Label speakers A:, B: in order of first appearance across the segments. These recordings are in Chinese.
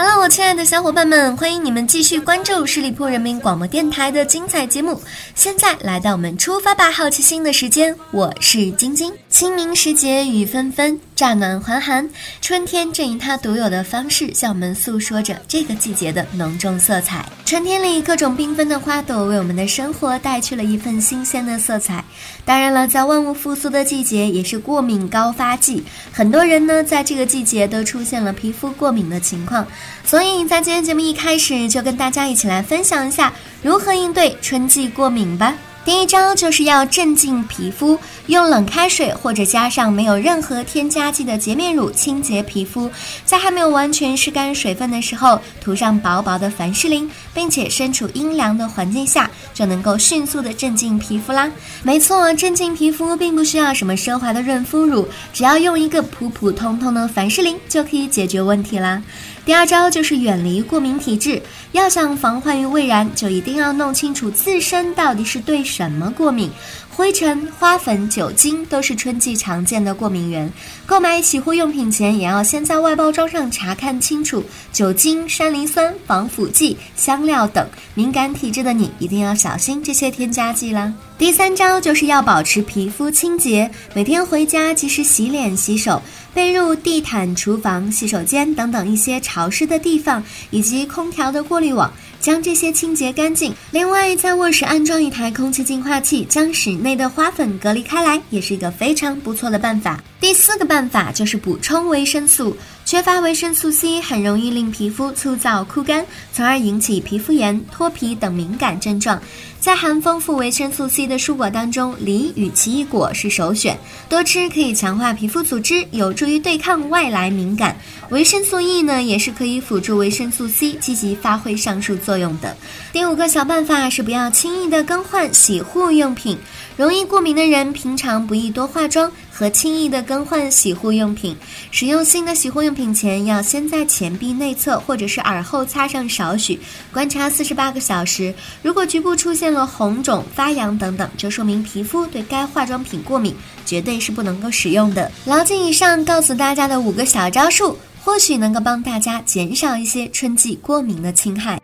A: Hello，我亲爱的小伙伴们，欢迎你们继续关注十里铺人民广播电台的精彩节目。现在来到我们出发吧好奇心的时间，我是晶晶。清明时节雨纷纷，乍暖还寒，春天正以它独有的方式向我们诉说着这个季节的浓重色彩。春天里各种缤纷的花朵为我们的生活带去了一份新鲜的色彩。当然了，在万物复苏的季节，也是过敏高发季，很多人呢在这个季节都出现了皮肤过敏的情况。所以在今天节目一开始，就跟大家一起来分享一下如何应对春季过敏吧。第一招就是要镇静皮肤，用冷开水或者加上没有任何添加剂的洁面乳清洁皮肤，在还没有完全湿干水分的时候，涂上薄薄的凡士林，并且身处阴凉的环境下，就能够迅速的镇静皮肤啦。没错，镇静皮肤并不需要什么奢华的润肤乳，只要用一个普普通通的凡士林就可以解决问题啦。第二招就是远离过敏体质，要想防患于未然，就一定要弄清楚自身到底是对什么过敏。灰尘、花粉、酒精都是春季常见的过敏源。购买洗护用品前，也要先在外包装上查看清楚酒精、山梨酸、防腐剂、香料等。敏感体质的你一定要小心这些添加剂啦。第三招就是要保持皮肤清洁，每天回家及时洗脸洗手，被褥、地毯、厨房、洗手间等等一些潮湿的地方，以及空调的过滤网。将这些清洁干净。另外，在卧室安装一台空气净化器，将室内的花粉隔离开来，也是一个非常不错的办法。第四个办法就是补充维生素。缺乏维生素 C 很容易令皮肤粗糙枯干，从而引起皮肤炎、脱皮等敏感症状。在含丰富维生素 C 的蔬果当中，梨与奇异果是首选。多吃可以强化皮肤组织，有助于对抗外来敏感。维生素 E 呢，也是可以辅助维生素 C 积极发挥上述作用的。第五个小办法是不要轻易的更换洗护用品。容易过敏的人，平常不宜多化妆和轻易的更换洗护用品。使用新的洗护用品前，要先在前臂内侧或者是耳后擦上少许，观察四十八个小时。如果局部出现了红肿、发痒等等，就说明皮肤对该化妆品过敏，绝对是不能够使用的。牢记以上告诉大家的五个小招数，或许能够帮大家减少一些春季过敏的侵害。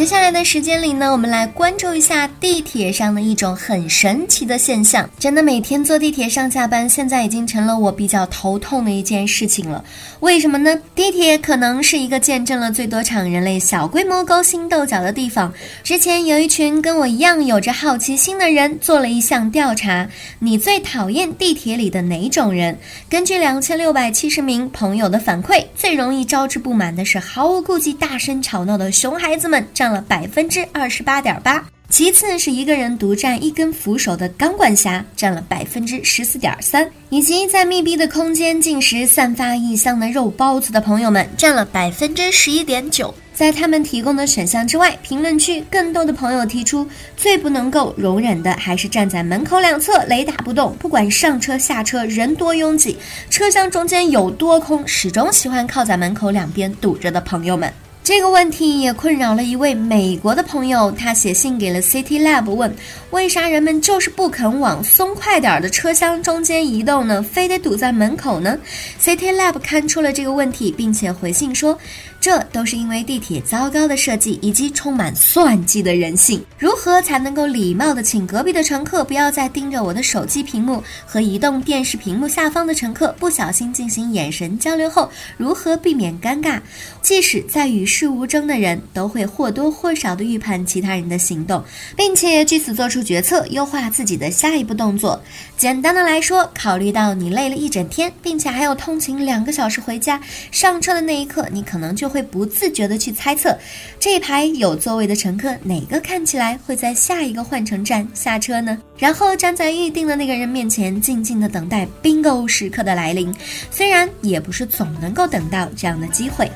A: 接下来的时间里呢，我们来关注一下地铁上的一种很神奇的现象。真的，每天坐地铁上下班，现在已经成了我比较头痛的一件事情了。为什么呢？地铁可能是一个见证了最多场人类小规模勾心斗角的地方。之前有一群跟我一样有着好奇心的人做了一项调查：你最讨厌地铁里的哪种人？根据两千六百七十名朋友的反馈，最容易招致不满的是毫无顾忌大声吵闹的熊孩子们。占了百分之二十八点八，其次是一个人独占一根扶手的钢管侠，占了百分之十四点三，以及在密闭的空间进食散发异香的肉包子的朋友们，占了百分之十一点九。在他们提供的选项之外，评论区更多的朋友提出，最不能够容忍的还是站在门口两侧雷打不动，不管上车下车人多拥挤，车厢中间有多空，始终喜欢靠在门口两边堵着的朋友们。这个问题也困扰了一位美国的朋友，他写信给了 City Lab 问，为啥人们就是不肯往松快点儿的车厢中间移动呢？非得堵在门口呢？City Lab 看出了这个问题，并且回信说。这都是因为地铁糟糕的设计以及充满算计的人性。如何才能够礼貌的请隔壁的乘客不要再盯着我的手机屏幕和移动电视屏幕下方的乘客不小心进行眼神交流后，如何避免尴尬？即使在与世无争的人，都会或多或少的预判其他人的行动，并且据此做出决策，优化自己的下一步动作。简单的来说，考虑到你累了一整天，并且还有通勤两个小时回家，上车的那一刻，你可能就。会不自觉的去猜测，这一排有座位的乘客哪个看起来会在下一个换乘站下车呢？然后站在预定的那个人面前，静静的等待 bingo 时刻的来临。虽然也不是总能够等到这样的机会。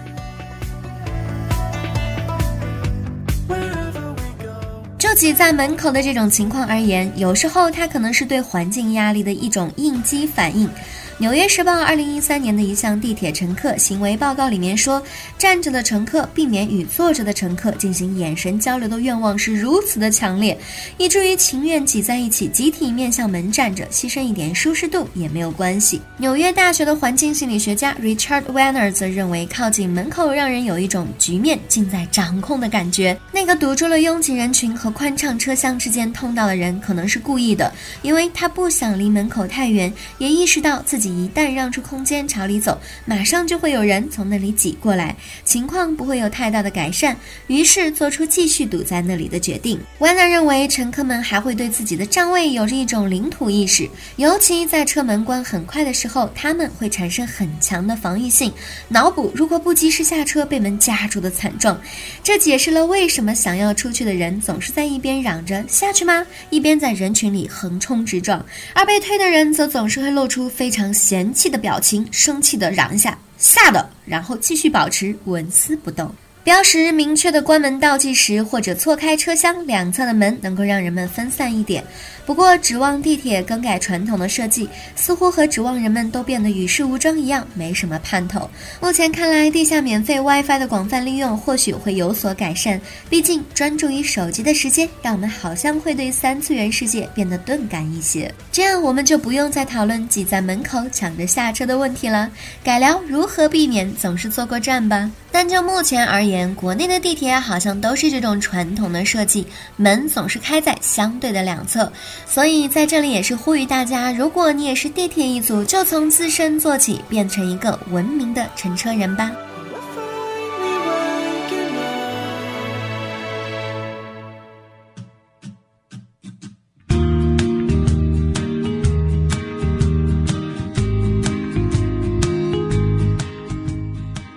A: 就挤在门口的这种情况而言，有时候它可能是对环境压力的一种应激反应。《纽约时报》二零一三年的一项地铁乘客行为报告里面说，站着的乘客避免与坐着的乘客进行眼神交流的愿望是如此的强烈，以至于情愿挤在一起，集体面向门站着，牺牲一点舒适度也没有关系。纽约大学的环境心理学家 Richard Weiner 则认为，靠近门口让人有一种局面尽在掌控的感觉。那个堵住了拥挤人群和宽敞车厢之间通道的人，可能是故意的，因为他不想离门口太远，也意识到自己。一旦让出空间朝里走，马上就会有人从那里挤过来，情况不会有太大的改善。于是做出继续堵在那里的决定。Yana 认为，乘客们还会对自己的站位有着一种领土意识，尤其在车门关很快的时候，他们会产生很强的防御性，脑补如果不及时下车被门夹住的惨状。这解释了为什么想要出去的人总是在一边嚷着下去吗，一边在人群里横冲直撞，而被推的人则总是会露出非常。嫌弃的表情，生气的嚷一下，吓的，然后继续保持纹丝不动。标识明确的关门倒计时，或者错开车厢两侧的门，能够让人们分散一点。不过，指望地铁更改传统的设计，似乎和指望人们都变得与世无争一样，没什么盼头。目前看来，地下免费 WiFi 的广泛利用或许会有所改善。毕竟，专注于手机的时间，让我们好像会对三次元世界变得钝感一些。这样，我们就不用再讨论挤在门口抢着下车的问题了，改聊如何避免总是坐过站吧。但就目前而言，国内的地铁好像都是这种传统的设计，门总是开在相对的两侧。所以在这里也是呼吁大家，如果你也是地铁一族，就从自身做起，变成一个文明的乘车人吧。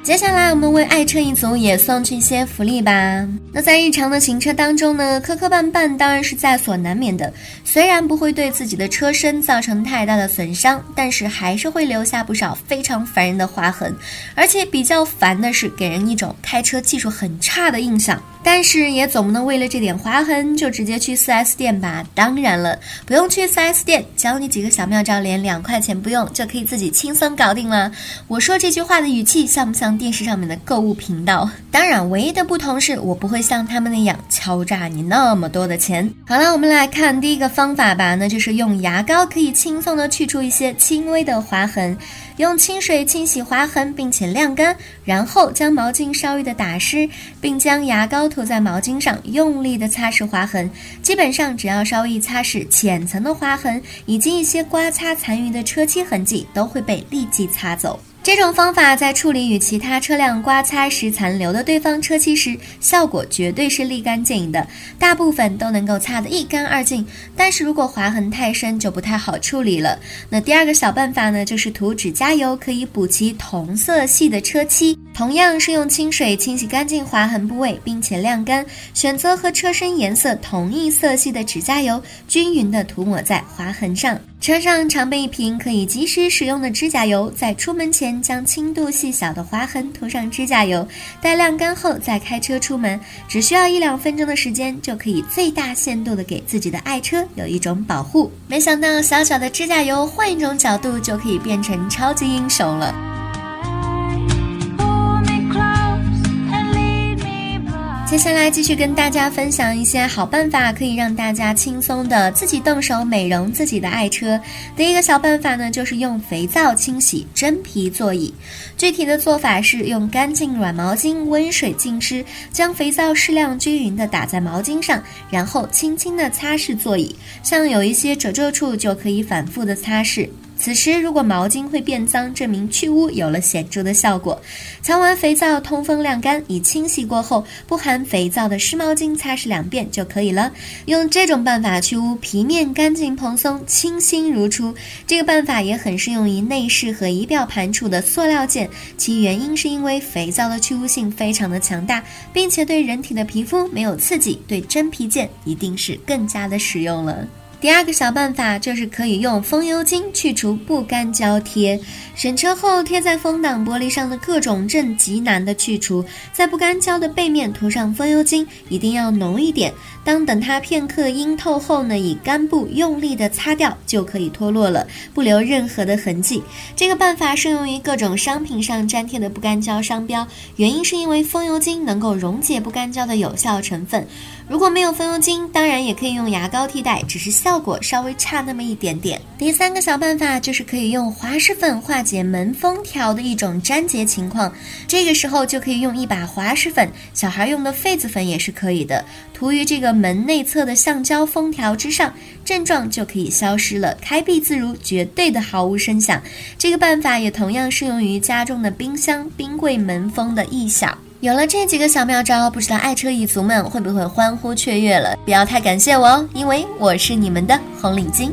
A: 接下来，我们为爱车一族也送去一些福利吧。那在日常的行车当中呢，磕磕绊绊当然是在所难免的。虽然不会对自己的车身造成太大的损伤，但是还是会留下不少非常烦人的划痕。而且比较烦的是，给人一种开车技术很差的印象。但是也总不能为了这点划痕就直接去 4S 店吧？当然了，不用去 4S 店，教你几个小妙招，连两块钱不用就可以自己轻松搞定了。我说这句话的语气像不像电视上面的购物频道？当然，唯一的不同是我不会像他们那样敲诈你那么多的钱。好了，我们来看第一个方法吧，那就是用牙膏可以轻松的去除一些轻微的划痕。用清水清洗划痕，并且晾干，然后将毛巾稍微的打湿，并将牙膏涂在毛巾上，用力的擦拭划痕。基本上只要稍微擦拭浅层的划痕，以及一些刮擦残余的车漆痕迹，都会被立即擦走。这种方法在处理与其他车辆刮擦时残留的对方车漆时，效果绝对是立竿见影的，大部分都能够擦得一干二净。但是如果划痕太深，就不太好处理了。那第二个小办法呢，就是涂指甲油，可以补齐同色系的车漆。同样是用清水清洗干净划痕部位，并且晾干，选择和车身颜色同一色系的指甲油，均匀的涂抹在划痕上。车上常备一瓶可以及时使用的指甲油，在出门前将轻度细小的划痕涂上指甲油，待晾干后再开车出门，只需要一两分钟的时间，就可以最大限度的给自己的爱车有一种保护。没想到小小的指甲油，换一种角度就可以变成超级英雄了。接下来继续跟大家分享一些好办法，可以让大家轻松的自己动手美容自己的爱车。第一个小办法呢，就是用肥皂清洗真皮座椅。具体的做法是用干净软毛巾温水浸湿，将肥皂适量均匀的打在毛巾上，然后轻轻的擦拭座椅。像有一些褶皱处就可以反复的擦拭。此时如果毛巾会变脏，证明去污有了显著的效果。擦完肥皂，通风晾干，以清洗过后不含肥皂的湿毛巾擦拭两遍就可以了。用这种办法去污，皮面干净蓬松，清新如初。这个办法也很适用于内饰和仪表盘处的塑料件，其原因是因为肥皂的去污性非常的强大，并且对人体的皮肤没有刺激，对真皮件一定是更加的实用了。第二个小办法就是可以用风油精去除不干胶贴，选车后贴在风挡玻璃上的各种正极难的去除，在不干胶的背面涂上风油精，一定要浓一点。当等它片刻阴透后呢，以干布用力的擦掉就可以脱落了，不留任何的痕迹。这个办法适用于各种商品上粘贴的不干胶商标，原因是因为风油精能够溶解不干胶的有效成分。如果没有风油精，当然也可以用牙膏替代，只是效果稍微差那么一点点。第三个小办法就是可以用滑石粉化解门封条的一种粘结情况，这个时候就可以用一把滑石粉，小孩用的痱子粉也是可以的，涂于这个门内侧的橡胶封条之上，症状就可以消失了，开闭自如，绝对的毫无声响。这个办法也同样适用于家中的冰箱、冰柜门封的异响。有了这几个小妙招，不知道爱车一族们会不会欢呼雀跃了？不要太感谢我哦，因为我是你们的红领巾。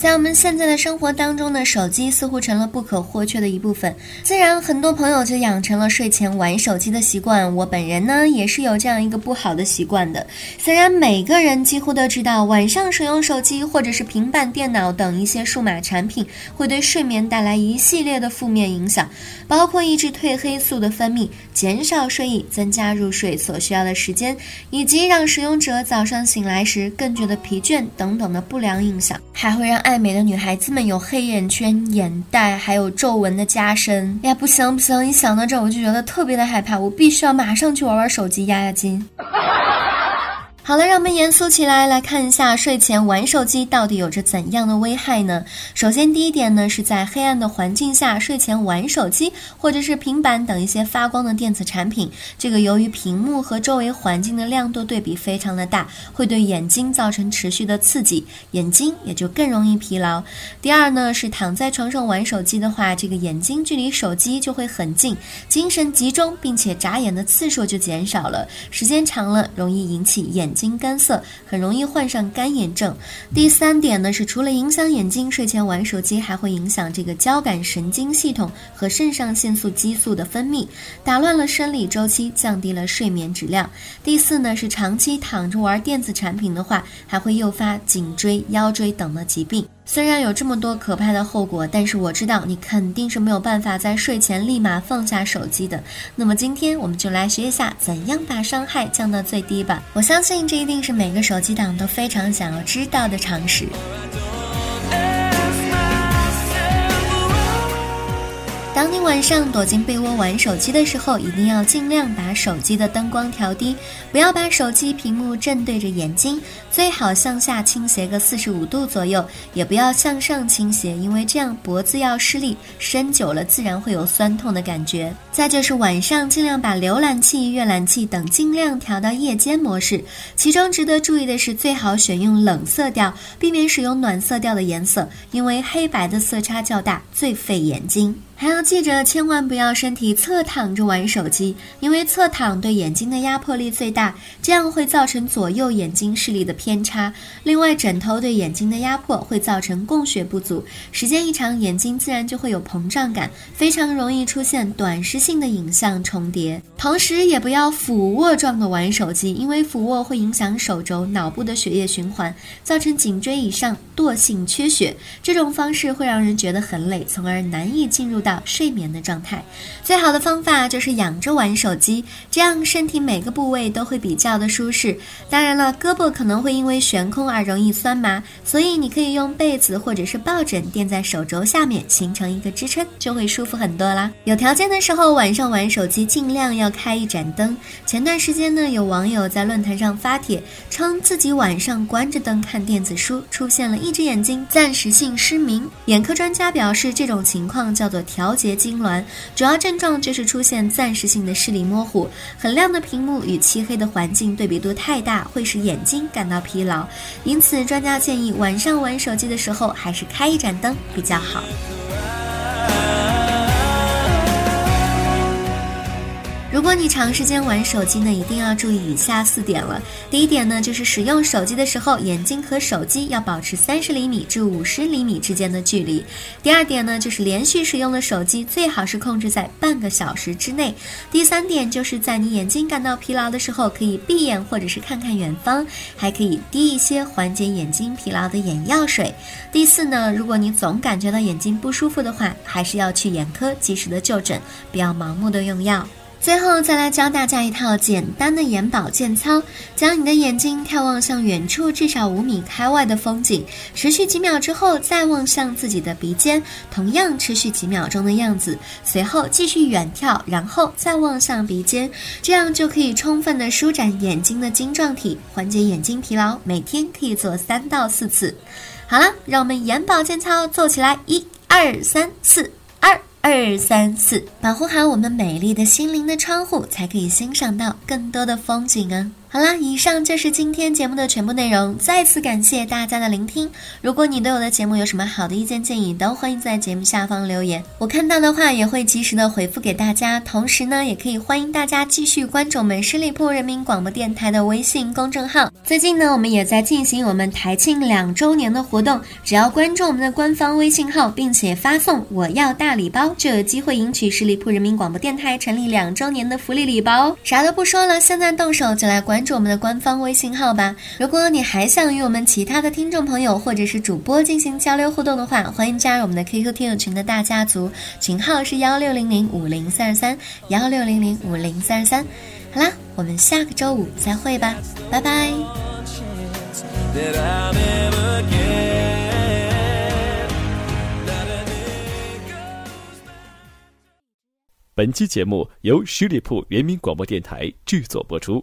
A: 在我们现在的生活当中呢，手机似乎成了不可或缺的一部分，自然很多朋友就养成了睡前玩手机的习惯。我本人呢，也是有这样一个不好的习惯的。虽然每个人几乎都知道，晚上使用手机或者是平板电脑等一些数码产品，会对睡眠带来一系列的负面影响，包括抑制褪黑素的分泌、减少睡意、增加入睡所需要的时间，以及让使用者早上醒来时更觉得疲倦等等的不良影响，还会让爱美的女孩子们有黑眼圈、眼袋，还有皱纹的加深。哎呀，不行不行！一想到这，我就觉得特别的害怕。我必须要马上去玩玩手机，压压惊。好了，让我们严肃起来，来看一下睡前玩手机到底有着怎样的危害呢？首先，第一点呢，是在黑暗的环境下睡前玩手机，或者是平板等一些发光的电子产品，这个由于屏幕和周围环境的亮度对比非常的大，会对眼睛造成持续的刺激，眼睛也就更容易疲劳。第二呢，是躺在床上玩手机的话，这个眼睛距离手机就会很近，精神集中，并且眨眼的次数就减少了，时间长了容易引起眼。睛干涩，很容易患上干眼症。第三点呢是，除了影响眼睛，睡前玩手机还会影响这个交感神经系统和肾上腺素激素的分泌，打乱了生理周期，降低了睡眠质量。第四呢是，长期躺着玩电子产品的话，还会诱发颈椎、腰椎等的疾病。虽然有这么多可怕的后果，但是我知道你肯定是没有办法在睡前立马放下手机的。那么今天我们就来学一下怎样把伤害降到最低吧。我相信这一定是每个手机党都非常想要知道的常识。当你晚上躲进被窝玩手机的时候，一定要尽量把手机的灯光调低，不要把手机屏幕正对着眼睛，最好向下倾斜个四十五度左右，也不要向上倾斜，因为这样脖子要施力，伸久了自然会有酸痛的感觉。再就是晚上尽量把浏览器、阅览器等尽量调到夜间模式，其中值得注意的是，最好选用冷色调，避免使用暖色调的颜色，因为黑白的色差较大，最费眼睛。还要记着，千万不要身体侧躺着玩手机，因为侧躺对眼睛的压迫力最大，这样会造成左右眼睛视力的偏差。另外，枕头对眼睛的压迫会造成供血不足，时间一长，眼睛自然就会有膨胀感，非常容易出现短时性的影像重叠。同时，也不要俯卧状的玩手机，因为俯卧会影响手肘、脑部的血液循环，造成颈椎以上惰性缺血。这种方式会让人觉得很累，从而难以进入到。到睡眠的状态。最好的方法就是仰着玩手机，这样身体每个部位都会比较的舒适。当然了，胳膊可能会因为悬空而容易酸麻，所以你可以用被子或者是抱枕垫在手肘下面，形成一个支撑，就会舒服很多啦。有条件的时候，晚上玩手机尽量要开一盏灯。前段时间呢，有网友在论坛上发帖，称自己晚上关着灯看电子书，出现了一只眼睛暂时性失明。眼科专家表示，这种情况叫做调调节痉挛，主要症状就是出现暂时性的视力模糊，很亮的屏幕与漆黑的环境对比度太大，会使眼睛感到疲劳。因此，专家建议晚上玩手机的时候还是开一盏灯比较好。如果你长时间玩手机呢，一定要注意以下四点了。第一点呢，就是使用手机的时候，眼睛和手机要保持三十厘米至五十厘米之间的距离。第二点呢，就是连续使用的手机最好是控制在半个小时之内。第三点就是在你眼睛感到疲劳的时候，可以闭眼或者是看看远方，还可以滴一些缓解眼睛疲劳的眼药水。第四呢，如果你总感觉到眼睛不舒服的话，还是要去眼科及时的就诊，不要盲目的用药。最后再来教大家一套简单的眼保健操，将你的眼睛眺望向远处至少五米开外的风景，持续几秒之后再望向自己的鼻尖，同样持续几秒钟的样子，随后继续远眺，然后再望向鼻尖，这样就可以充分的舒展眼睛的晶状体，缓解眼睛疲劳。每天可以做三到四次。好了，让我们眼保健操做起来，一二三四，二三四，保护好我们美丽的心灵的窗户，才可以欣赏到更多的风景啊！好啦，以上就是今天节目的全部内容。再次感谢大家的聆听。如果你对我的节目有什么好的意见建议，都欢迎在节目下方留言。我看到的话也会及时的回复给大家。同时呢，也可以欢迎大家继续关注我们十里铺人民广播电台的微信公众号。最近呢，我们也在进行我们台庆两周年的活动。只要关注我们的官方微信号，并且发送“我要大礼包”，就有机会赢取十里铺人民广播电台成立两周年的福利礼包哦。啥都不说了，现在动手就来关。关注我们的官方微信号吧。如果你还想与我们其他的听众朋友或者是主播进行交流互动的话，欢迎加入我们的 QQ 听友群的大家族，群号是幺六零零五零三二三幺六零零五零三二三。好啦，我们下个周五再会吧，拜拜。
B: 本期节目由十里铺人民广播电台制作播出。